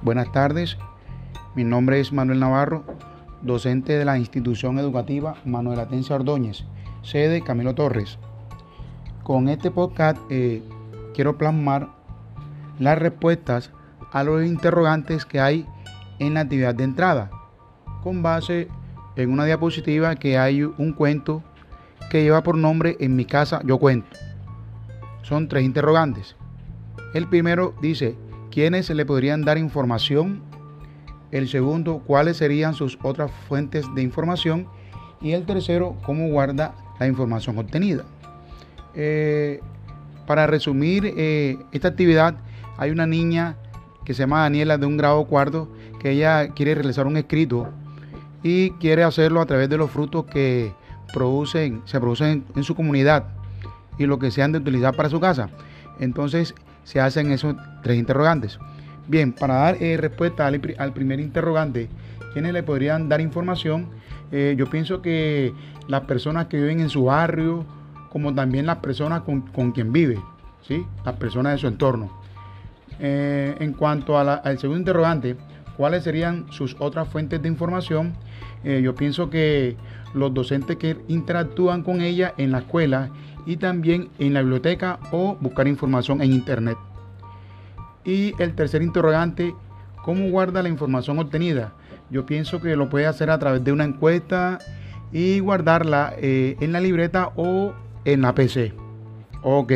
Buenas tardes, mi nombre es Manuel Navarro, docente de la institución educativa Manuel Atencia Ordóñez, sede Camilo Torres. Con este podcast eh, quiero plasmar las respuestas a los interrogantes que hay en la actividad de entrada, con base en una diapositiva que hay un cuento que lleva por nombre En mi casa yo cuento. Son tres interrogantes. El primero dice, ¿quiénes le podrían dar información? El segundo, ¿cuáles serían sus otras fuentes de información? Y el tercero, ¿cómo guarda la información obtenida? Eh, para resumir eh, esta actividad, hay una niña que se llama Daniela de un grado cuarto que ella quiere realizar un escrito y quiere hacerlo a través de los frutos que producen, se producen en su comunidad y lo que sean de utilizar para su casa. Entonces, se hacen esos tres interrogantes. Bien, para dar eh, respuesta al, primer interrogante, ¿quiénes le podrían dar información? Eh, yo pienso que las personas que viven en su barrio, como también las personas con, quien vive, ¿sí? las personas de su entorno. Eh, en cuanto al segundo interrogante, ¿cuáles serían sus otras fuentes de información? yo pienso que los docentes que interactúan con ella en la escuela y también en la biblioteca o buscar información en internet. Y el tercer interrogante, ¿cómo guarda la información obtenida? Yo pienso que lo puede hacer a través de una encuesta y guardarla eh, en la libreta o en la PC. Ok.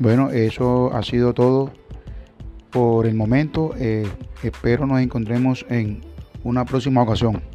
Bueno, eso ha sido todo por el momento. Eh, espero nos encontremos en una próxima ocasión.